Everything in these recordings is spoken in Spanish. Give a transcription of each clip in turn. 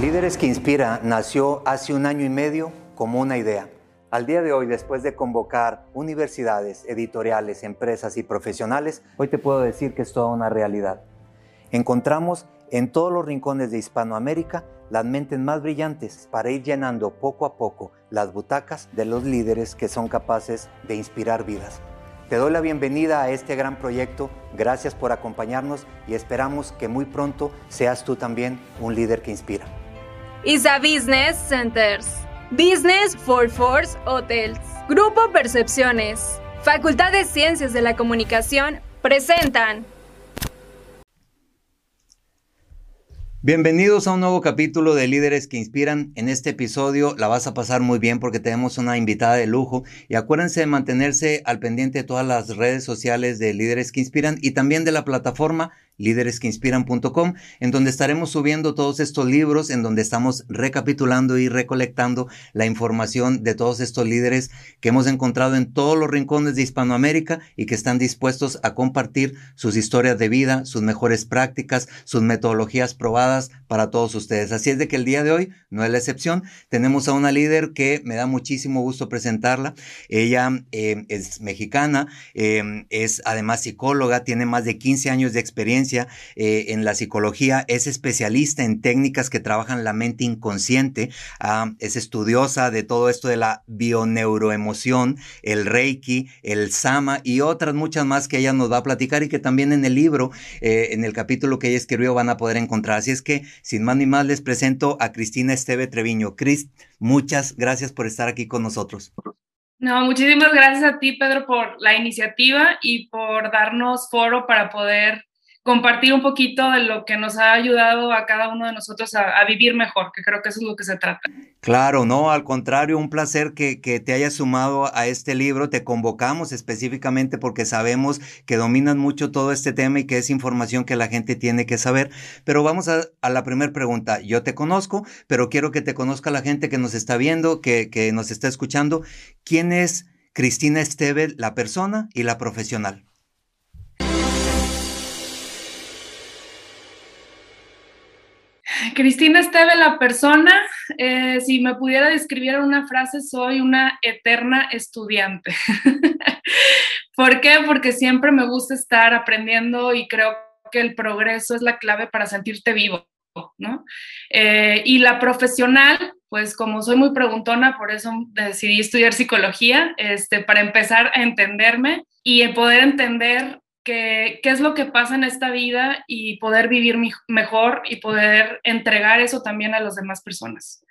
Líderes que Inspira nació hace un año y medio como una idea. Al día de hoy, después de convocar universidades, editoriales, empresas y profesionales, hoy te puedo decir que es toda una realidad. Encontramos en todos los rincones de Hispanoamérica las mentes más brillantes para ir llenando poco a poco las butacas de los líderes que son capaces de inspirar vidas. Te doy la bienvenida a este gran proyecto, gracias por acompañarnos y esperamos que muy pronto seas tú también un líder que inspira. ISA Business Centers, Business for Force Hotels, Grupo Percepciones, Facultad de Ciencias de la Comunicación presentan Bienvenidos a un nuevo capítulo de Líderes que Inspiran. En este episodio la vas a pasar muy bien porque tenemos una invitada de lujo y acuérdense de mantenerse al pendiente de todas las redes sociales de Líderes que Inspiran y también de la plataforma líderesqueinspiran.com, en donde estaremos subiendo todos estos libros, en donde estamos recapitulando y recolectando la información de todos estos líderes que hemos encontrado en todos los rincones de Hispanoamérica y que están dispuestos a compartir sus historias de vida, sus mejores prácticas, sus metodologías probadas para todos ustedes. Así es de que el día de hoy no es la excepción. Tenemos a una líder que me da muchísimo gusto presentarla. Ella eh, es mexicana, eh, es además psicóloga, tiene más de 15 años de experiencia eh, en la psicología, es especialista en técnicas que trabajan la mente inconsciente, ah, es estudiosa de todo esto de la bioneuroemoción, el reiki, el sama y otras muchas más que ella nos va a platicar y que también en el libro, eh, en el capítulo que ella escribió, van a poder encontrar. Así es que, sin más ni más, les presento a Cristina Esteve Treviño. Cris, muchas gracias por estar aquí con nosotros. No, muchísimas gracias a ti, Pedro, por la iniciativa y por darnos foro para poder compartir un poquito de lo que nos ha ayudado a cada uno de nosotros a, vivir mejor, que creo que eso es lo que se trata. Claro, no, al contrario, un placer que, que, te hayas sumado a este libro. Te convocamos específicamente porque sabemos que dominan mucho todo este tema y que es información que la gente tiene que saber. Pero vamos a, a la primera pregunta. Yo te conozco, pero quiero que te conozca la gente que nos está viendo, que, que nos está escuchando. ¿Quién es Cristina Esteve, la persona y la profesional? Cristina Esteve, la persona, eh, si me pudiera describir una frase, soy una eterna estudiante. ¿Por qué? Porque siempre me gusta estar aprendiendo y creo que el progreso es la clave para sentirte vivo, ¿no? Eh, y la profesional, pues como soy muy preguntona, por eso decidí estudiar psicología, este, para empezar a entenderme y poder entender qué es lo que pasa en esta vida y poder vivir mejor y poder entregar eso también a las demás personas.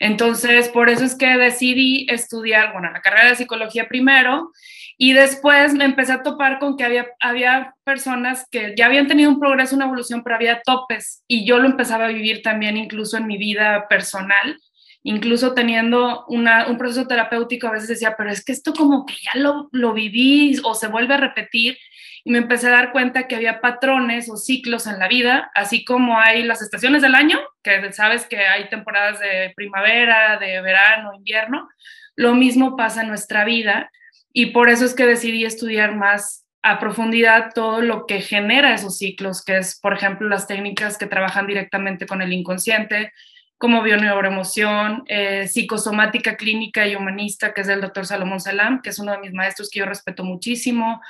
Entonces, por eso es que decidí estudiar, bueno, la carrera de psicología primero y después me empecé a topar con que había, había personas que ya habían tenido un progreso, una evolución, pero había topes y yo lo empezaba a vivir también incluso en mi vida personal incluso teniendo un proceso terapéutico, a veces decía, pero es que esto como que ya lo, lo viví o se vuelve a repetir y me empecé a dar cuenta que había patrones o ciclos en la vida, así como hay las estaciones del año, que sabes que hay temporadas de primavera, de verano, invierno, lo mismo pasa en nuestra vida y por eso es que decidí estudiar más a profundidad todo lo que genera esos ciclos, que es, por ejemplo, las técnicas que trabajan directamente con el inconsciente, como bioneuroemoción, eh, psicosomática clínica y humanista, que es del doctor Salomón Salam, que es uno de mis maestros que yo respeto muchísimo,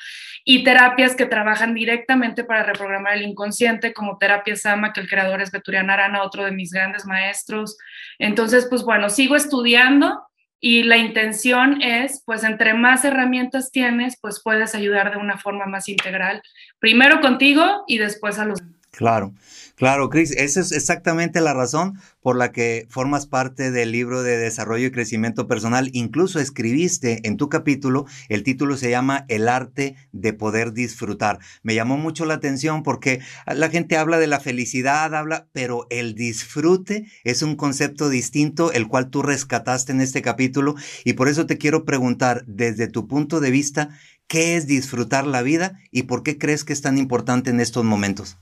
y terapias que trabajan directamente para reprogramar el inconsciente, como terapia Sama, que el creador es Beturian Arana, otro de mis grandes maestros. Entonces, pues bueno, sigo estudiando y la intención es, pues entre más herramientas tienes, pues puedes ayudar de una forma más integral, primero contigo y después a los demás. Claro, claro, Cris, esa es exactamente la razón por la que formas parte del libro de desarrollo y crecimiento personal. Incluso escribiste en tu capítulo, el título se llama El arte de poder disfrutar. Me llamó mucho la atención porque la gente habla de la felicidad, habla, pero el disfrute es un concepto distinto, el cual tú rescataste en este capítulo. Y por eso te quiero preguntar, desde tu punto de vista, ¿qué es disfrutar la vida y por qué crees que es tan importante en estos momentos?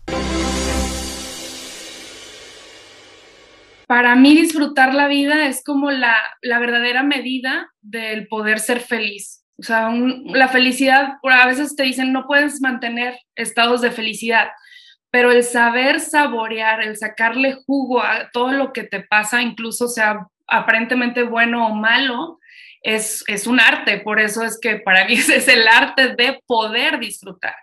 Para mí disfrutar la vida es como la, verdadera medida del poder ser feliz. O sea, la felicidad, a veces te dicen, no puedes mantener estados de felicidad, pero el saber saborear, el sacarle jugo a todo lo que te pasa, incluso sea aparentemente bueno o malo, es, es, un arte, por eso es que para mí es el arte de poder disfrutar.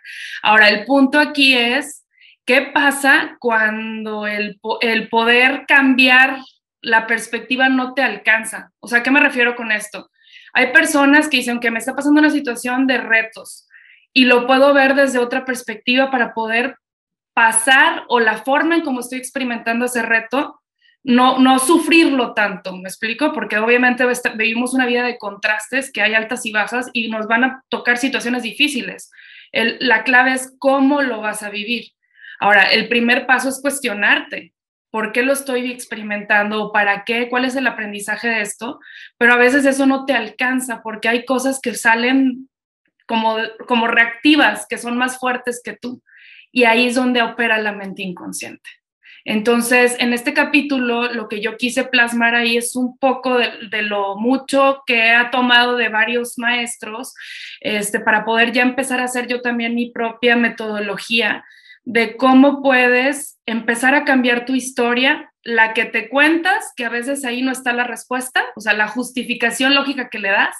Ahora, el punto aquí es, ¿qué pasa cuando el, el poder cambiar la perspectiva no te alcanza? O sea, ¿qué me refiero con esto? Hay personas que dicen que me está pasando una situación de retos y lo puedo ver desde otra perspectiva para poder pasar o la forma en cómo estoy experimentando ese reto no, no sufrirlo tanto, ¿me explico? Porque obviamente vivimos una vida de contrastes, que hay altas y bajas y nos van a tocar situaciones difíciles. la clave es cómo lo vas a vivir. Ahora, el primer paso es cuestionarte. ¿Por qué lo estoy experimentando? ¿Para qué? ¿Cuál es el aprendizaje de esto? Pero a veces eso no te alcanza porque hay cosas que salen como, como reactivas, que son más fuertes que tú. Y ahí es donde opera la mente inconsciente. Entonces, en este capítulo, lo que yo quise plasmar ahí es un poco de, lo mucho que he tomado de varios maestros, este, para poder ya empezar a hacer yo también mi propia metodología de cómo puedes empezar a cambiar tu historia, la que te cuentas, que a veces ahí no está la respuesta, o sea, la justificación lógica que le das,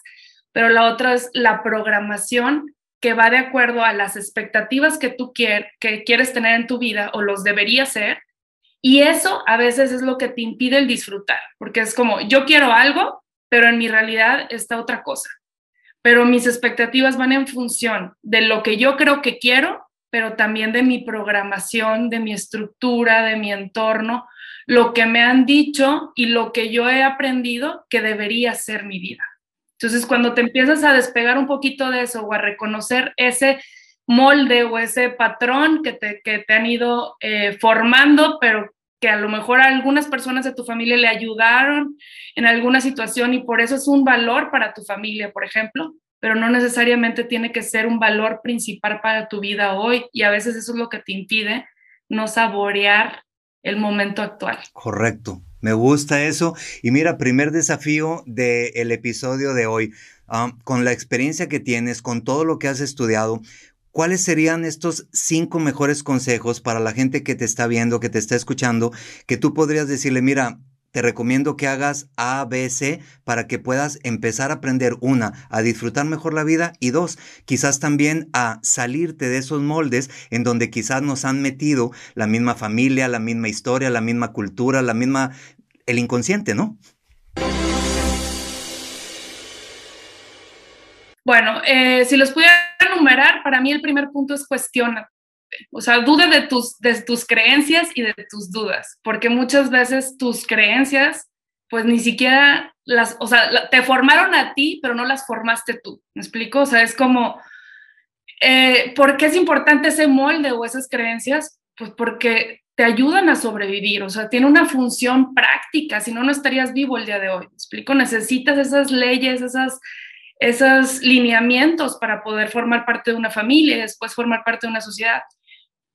pero la otra es la programación que va de acuerdo a las expectativas que tú que quieres tener en tu vida o los deberías ser y eso a veces es lo que te impide el disfrutar, porque es como, yo quiero algo, pero en mi realidad está otra cosa. Pero mis expectativas van en función de lo que yo creo que quiero, pero también de mi programación, de mi estructura, de mi entorno, lo que me han dicho y lo que yo he aprendido que debería ser mi vida. Entonces, cuando te empiezas a despegar un poquito de eso o a reconocer ese molde o ese patrón que te, que te han ido eh, formando, pero que a lo mejor algunas personas de tu familia le ayudaron en alguna situación y por eso es un valor para tu familia, por ejemplo, pero no necesariamente tiene que ser un valor principal para tu vida hoy y a veces eso es lo que te impide no saborear el momento actual. Correcto. Me gusta eso. Y mira, primer desafío del episodio de hoy, ah, con la experiencia que tienes, con todo lo que has estudiado, ¿cuáles serían estos cinco mejores consejos para la gente que te está viendo, que te está escuchando, que tú podrías decirle, mira, te recomiendo que hagas A, B, C para que puedas empezar a aprender una, a disfrutar mejor la vida y dos, quizás también a salirte de esos moldes en donde quizás nos han metido la misma familia, la misma historia, la misma cultura, la misma, el inconsciente, ¿no? Bueno, eh, si los pudiera enumerar, para mí el primer punto es cuestiona. O sea, duda de tus, de tus creencias y de tus dudas, porque muchas veces tus creencias, pues ni siquiera las, o sea, te formaron a ti, pero no las formaste tú. ¿Me explico? O sea, es como, eh, ¿por qué es importante ese molde o esas creencias? Pues porque te ayudan a sobrevivir, o sea, tiene una función práctica, si no, no estarías vivo el día de hoy. ¿Me explico? Necesitas esas leyes, esas esos lineamientos para poder formar parte de una familia y después formar parte de una sociedad.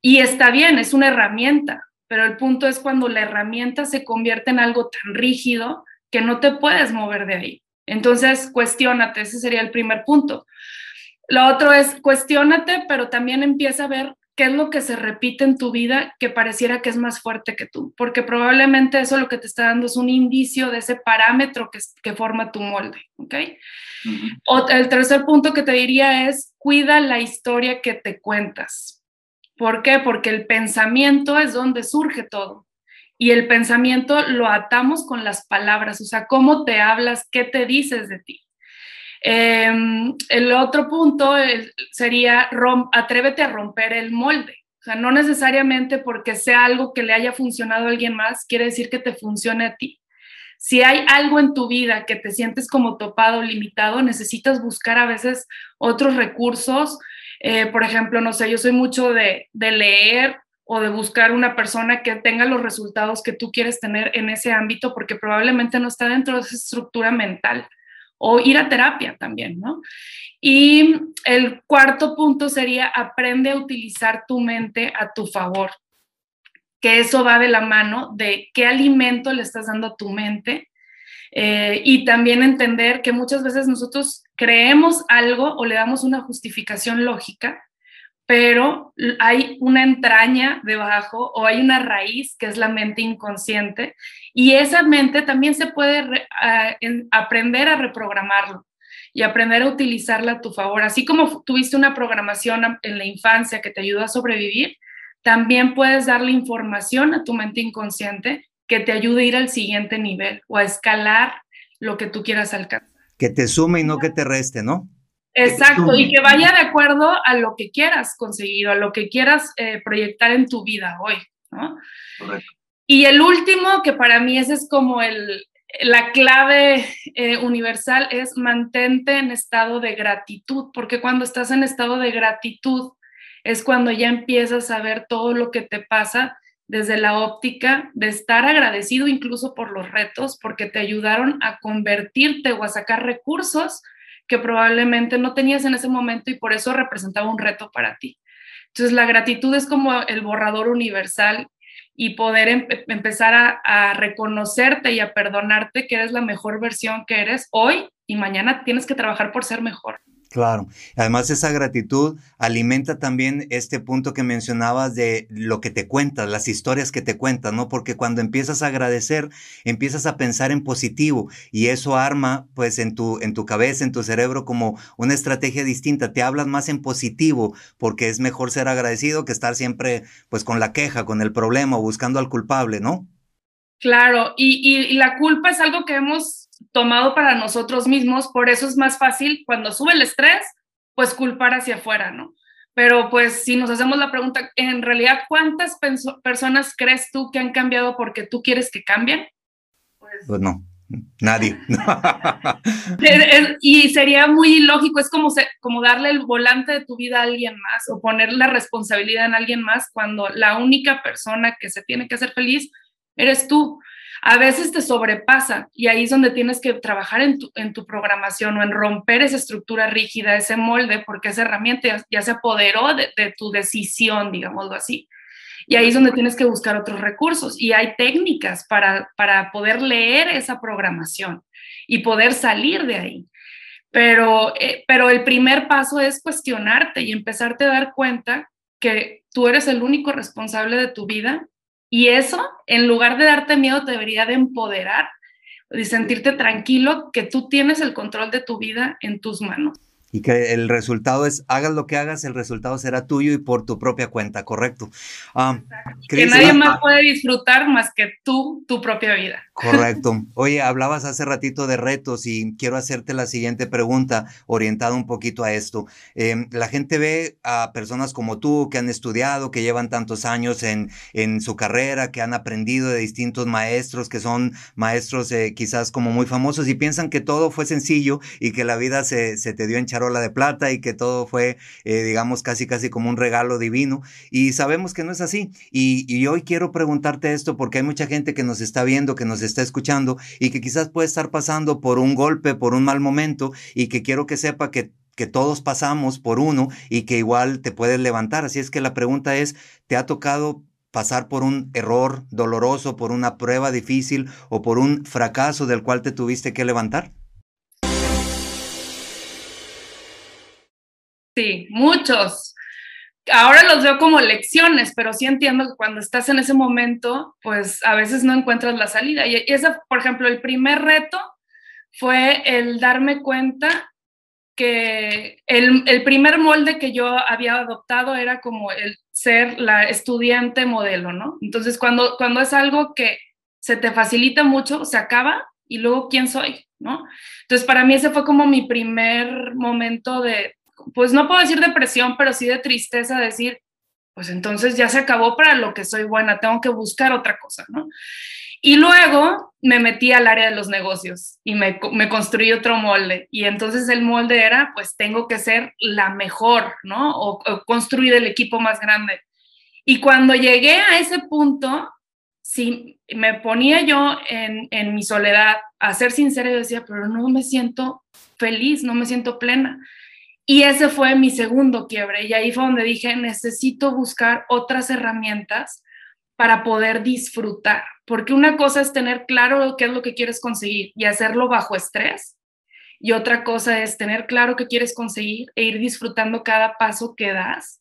Y está bien, es una herramienta, pero el punto es cuando la herramienta se convierte en algo tan rígido que no te puedes mover de ahí. Entonces, cuestiónate, ese sería el primer punto. Lo otro es cuestiónate, pero también empieza a ver qué es lo que se repite en tu vida que pareciera que es más fuerte que tú, porque probablemente eso lo que te está dando es un indicio de ese parámetro que, que forma tu molde, ¿ok? el tercer punto que te diría es, cuida la historia que te cuentas. ¿Por qué? Porque el pensamiento es donde surge todo. Y el pensamiento lo atamos con las palabras, o sea, cómo te hablas, qué te dices de ti. Em, el otro punto sería atrévete a romper el molde. O sea, no necesariamente porque sea algo que le haya funcionado a alguien más, quiere decir que te funcione a ti. Si hay algo en tu vida que te sientes como topado, limitado, necesitas buscar a veces otros recursos. Eh, por ejemplo, no sé, yo soy mucho de, de leer o de buscar una persona que tenga los resultados que tú quieres tener en ese ámbito, porque probablemente no está dentro de esa estructura mental o ir a terapia también, ¿no? Y el cuarto punto sería aprende a utilizar tu mente a tu favor, que eso va de la mano de qué alimento le estás dando a tu mente eh, y también entender que muchas veces nosotros creemos algo o le damos una justificación lógica, pero hay una entraña debajo o hay una raíz que es la mente inconsciente y esa mente también se puede aprender a reprogramarlo y aprender a utilizarla a tu favor. Así como tuviste una programación en la infancia que te ayudó a sobrevivir, también puedes darle información a tu mente inconsciente que te ayude a ir al siguiente nivel o a escalar lo que tú quieras alcanzar. Que te sume y no que te reste, ¿no? Exacto, y que vaya de acuerdo a lo que quieras conseguir, a lo que quieras eh, proyectar en tu vida hoy, ¿no? Correcto. Y el último, que para mí ese es como el, la clave eh, universal, es mantente en estado de gratitud, porque cuando estás en estado de gratitud es cuando ya empiezas a ver todo lo que te pasa desde la óptica de estar agradecido incluso por los retos, porque te ayudaron a convertirte o a sacar recursos que probablemente no tenías en ese momento y por eso representaba un reto para ti. Entonces, la gratitud es como el borrador universal y poder empezar a, a, reconocerte y a perdonarte que eres la mejor versión que eres hoy y mañana tienes que trabajar por ser mejor. Claro. Además, esa gratitud alimenta también este punto que mencionabas de lo que te cuentas, las historias que te cuentas, ¿no? Porque cuando empiezas a agradecer, empiezas a pensar en positivo y eso arma, pues, en tu, en tu cabeza, en tu cerebro, como una estrategia distinta. Te hablas más en positivo porque es mejor ser agradecido que estar siempre, pues, con la queja, con el problema, buscando al culpable, ¿no? Claro, y, y la culpa es algo que hemos tomado para nosotros mismos, por eso es más fácil cuando sube el estrés, pues culpar hacia afuera, ¿no? Pero pues si nos hacemos la pregunta, en realidad, ¿cuántas personas crees tú que han cambiado porque tú quieres que cambien? Pues, pues no, nadie. y sería muy ilógico, es como, como darle el volante de tu vida a alguien más o poner la responsabilidad en alguien más cuando la única persona que se tiene que hacer feliz eres tú a veces te sobrepasa y ahí es donde tienes que trabajar en tu, en tu programación o en romper esa estructura rígida, ese molde, porque esa herramienta ya, se apoderó de, tu decisión, digámoslo así. Y ahí es donde tienes que buscar otros recursos y hay técnicas para, para poder leer esa programación y poder salir de ahí. Pero, eh, pero el primer paso es cuestionarte y empezarte a dar cuenta que tú eres el único responsable de tu vida y eso, en lugar de darte miedo, te debería de empoderar y sentirte tranquilo que tú tienes el control de tu vida en tus manos. Y que el resultado es, hagas lo que hagas, el resultado será tuyo y por tu propia cuenta, correcto. Ah, que nadie más puede disfrutar más que tú, tu propia vida. Correcto. Oye, hablabas hace ratito de retos y quiero hacerte la siguiente pregunta orientada un poquito a esto. Em, la gente ve a personas como tú que han estudiado, que llevan tantos años en, en su carrera, que han aprendido de distintos maestros, que son maestros eh, quizás como muy famosos y piensan que todo fue sencillo y que la vida se, se te dio en charola de plata y que todo fue, eh, digamos, casi casi como un regalo divino. Y sabemos que no es así. Y, y hoy quiero preguntarte esto porque hay mucha gente que nos está viendo, que nos está escuchando y que quizás puede estar pasando por un golpe, por un mal momento y que quiero que sepa que que todos pasamos por uno y que igual te puedes levantar. Así es que la pregunta es, ¿te ha tocado pasar por un error doloroso, por una prueba difícil o por un fracaso del cual te tuviste que levantar? Sí, muchos ahora los veo como lecciones, pero sí entiendo que cuando estás en ese momento, pues a veces no encuentras la salida. Y ese, por ejemplo, el primer reto fue el darme cuenta que el, el, primer molde que yo había adoptado era como el ser la estudiante modelo, ¿no? Entonces, cuando, cuando es algo que se te facilita mucho, se acaba y luego, ¿quién soy? ¿No? Entonces, para mí ese fue como mi primer momento de, pues no puedo decir depresión, pero sí de tristeza, decir, pues entonces ya se acabó para lo que soy buena, tengo que buscar otra cosa, ¿no? Y luego me metí al área de los negocios y me, me, construí otro molde. Y entonces el molde era, pues tengo que ser la mejor, ¿no? O, construir el equipo más grande. Y cuando llegué a ese punto, si me ponía yo en, en mi soledad a ser sincera, yo decía, pero no me siento feliz, no me siento plena. Y ese fue mi segundo quiebre. Y ahí fue donde dije, necesito buscar otras herramientas para poder disfrutar. Porque una cosa es tener claro qué es lo que quieres conseguir y hacerlo bajo estrés. Y otra cosa es tener claro qué quieres conseguir e ir disfrutando cada paso que das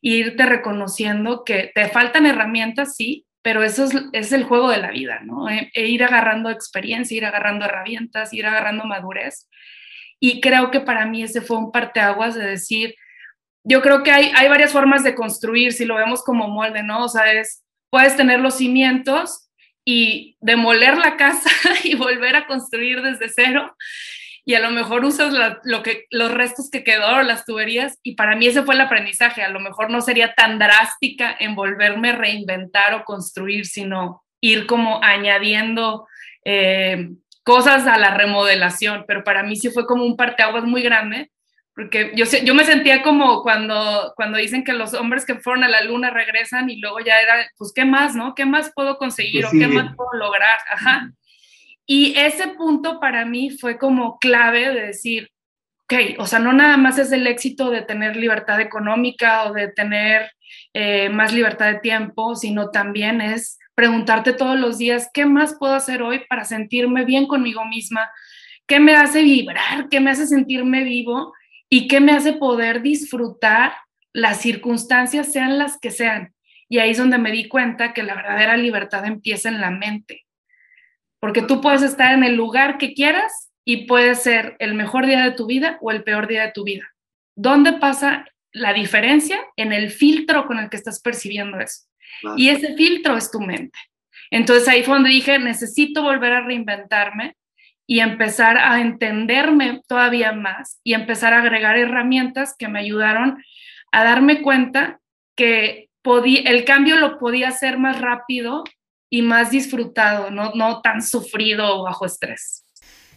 irte reconociendo que te faltan herramientas, sí, pero eso es, el juego de la vida, ¿no? E, e, ir agarrando experiencia, ir agarrando herramientas, ir agarrando madurez. Y creo que para mí ese fue un parteaguas de decir, yo creo que hay, hay varias formas de construir, si lo vemos como molde, ¿no? O sea, es, puedes tener los cimientos y demoler la casa y volver a construir desde cero y a lo mejor usas lo que, los restos que quedaron, las tuberías, y para mí ese fue el aprendizaje. A lo mejor no sería tan drástica en volverme a reinventar o construir, sino ir como añadiendo eh, cosas a la remodelación, pero para mí sí fue como un parteaguas muy grande, porque yo, yo me sentía como cuando, cuando dicen que los hombres que fueron a la luna regresan y luego ya era, pues, ¿qué más, no? ¿Qué más puedo conseguir pues o qué más puedo lograr? Ajá. Y ese punto para mí fue como clave de decir, ok, o sea, no nada más es el éxito de tener libertad económica o de tener eh, más libertad de tiempo, sino también es preguntarte todos los días, ¿qué más puedo hacer hoy para sentirme bien conmigo misma? ¿Qué me hace vibrar? ¿Qué me hace sentirme vivo? ¿Y qué me hace poder disfrutar las circunstancias, sean las que sean? Y ahí es donde me di cuenta que la verdadera libertad empieza en la mente porque tú puedes estar en el lugar que quieras y puede ser el mejor día de tu vida o el peor día de tu vida. ¿Dónde pasa la diferencia? En el filtro con el que estás percibiendo eso. Y ese filtro es tu mente. Entonces ahí fue donde dije, necesito volver a reinventarme y empezar a entenderme todavía más y empezar a agregar herramientas que me ayudaron a darme cuenta que podía, el cambio lo podía hacer más rápido y más disfrutado, no, no tan sufrido o bajo estrés.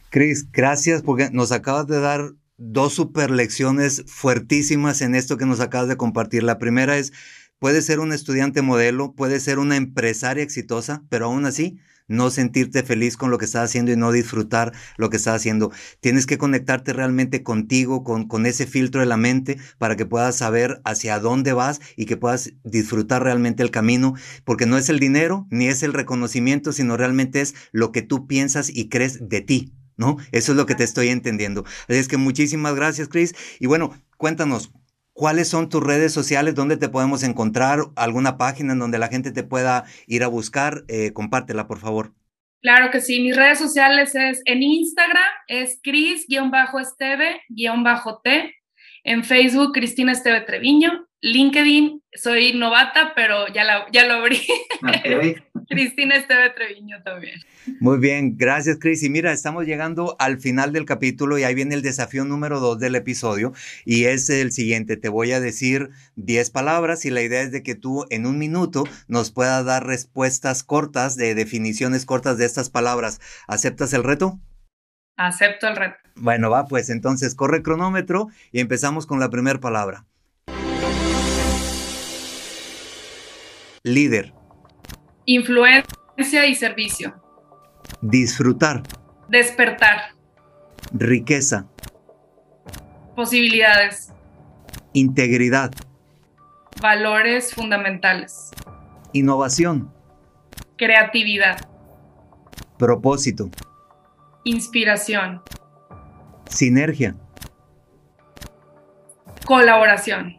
Cris, gracias porque nos acabas de dar dos super lecciones fuertísimas en esto que nos acabas de compartir. La primera es, puedes ser un estudiante modelo, puedes ser una empresaria exitosa, pero aún así no sentirte feliz con lo que estás haciendo y no disfrutar lo que estás haciendo. Tienes que conectarte realmente contigo, con, con ese filtro de la mente, para que puedas saber hacia dónde vas y que puedas disfrutar realmente el camino, porque no es el dinero ni es el reconocimiento, sino realmente es lo que tú piensas y crees de ti. ¿No? Eso es lo que te estoy entendiendo. Así es que muchísimas gracias, Chris. Y bueno, cuéntanos, ¿Cuáles son tus redes sociales? ¿Dónde te podemos encontrar? ¿Alguna página en donde la gente te pueda ir a buscar? Eh, compártela, por favor. Claro que sí. Mis redes sociales es en Instagram, es Cris-Esteve-T. En Facebook, Cristina Esteve Treviño. LinkedIn, soy novata, pero ya, la, ya lo abrí. Cristina Esteve Treviño también. Muy bien, gracias Cris. Y mira, estamos llegando al final del capítulo y ahí viene el desafío número dos del episodio y es el siguiente. Te voy a decir 10 palabras y la idea es de que tú en un minuto nos puedas dar respuestas cortas de definiciones cortas de estas palabras. ¿Aceptas el reto? Acepto el reto. Bueno, va, pues entonces corre cronómetro y empezamos con la primera palabra. Líder. Influencia y servicio. Disfrutar. Despertar. Riqueza. Posibilidades. Integridad. Valores fundamentales. Innovación. Creatividad. Propósito. Inspiración. Sinergia. Colaboración.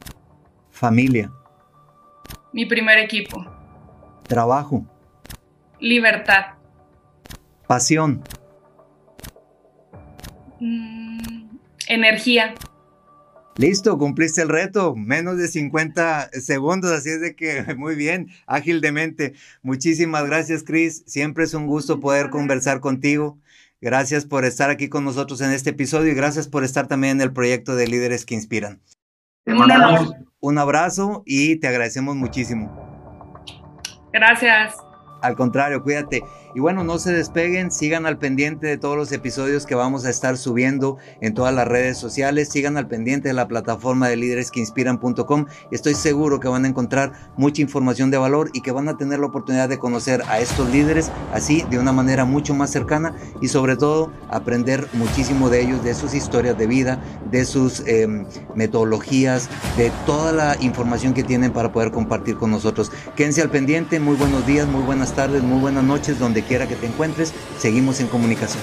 Familia. Mi primer equipo. Trabajo. Libertad. Pasión. Mm, energía. Listo, cumpliste el reto, menos de 50 segundos, así es de que muy bien, ágil de mente. Muchísimas gracias, Cris. Siempre es un gusto poder conversar contigo. Gracias por estar aquí con nosotros en este episodio y gracias por estar también en el proyecto de Líderes que Inspiran. Un abrazo y te agradecemos muchísimo. Gracias. Al contrario, cuídate. Y bueno, no se despeguen, sigan al pendiente de todos los episodios que vamos a estar subiendo en todas las redes sociales, sigan al pendiente de la plataforma de líderes que inspiran.com. Estoy seguro que van a encontrar mucha información de valor y que van a tener la oportunidad de conocer a estos líderes así de una manera mucho más cercana y sobre todo aprender muchísimo de ellos, de sus historias de vida, de sus em, metodologías, de toda la información que tienen para poder compartir con nosotros. Quédense al pendiente, muy buenos días, muy buenas tardes, muy buenas noches, quiera que te encuentres, seguimos en comunicación.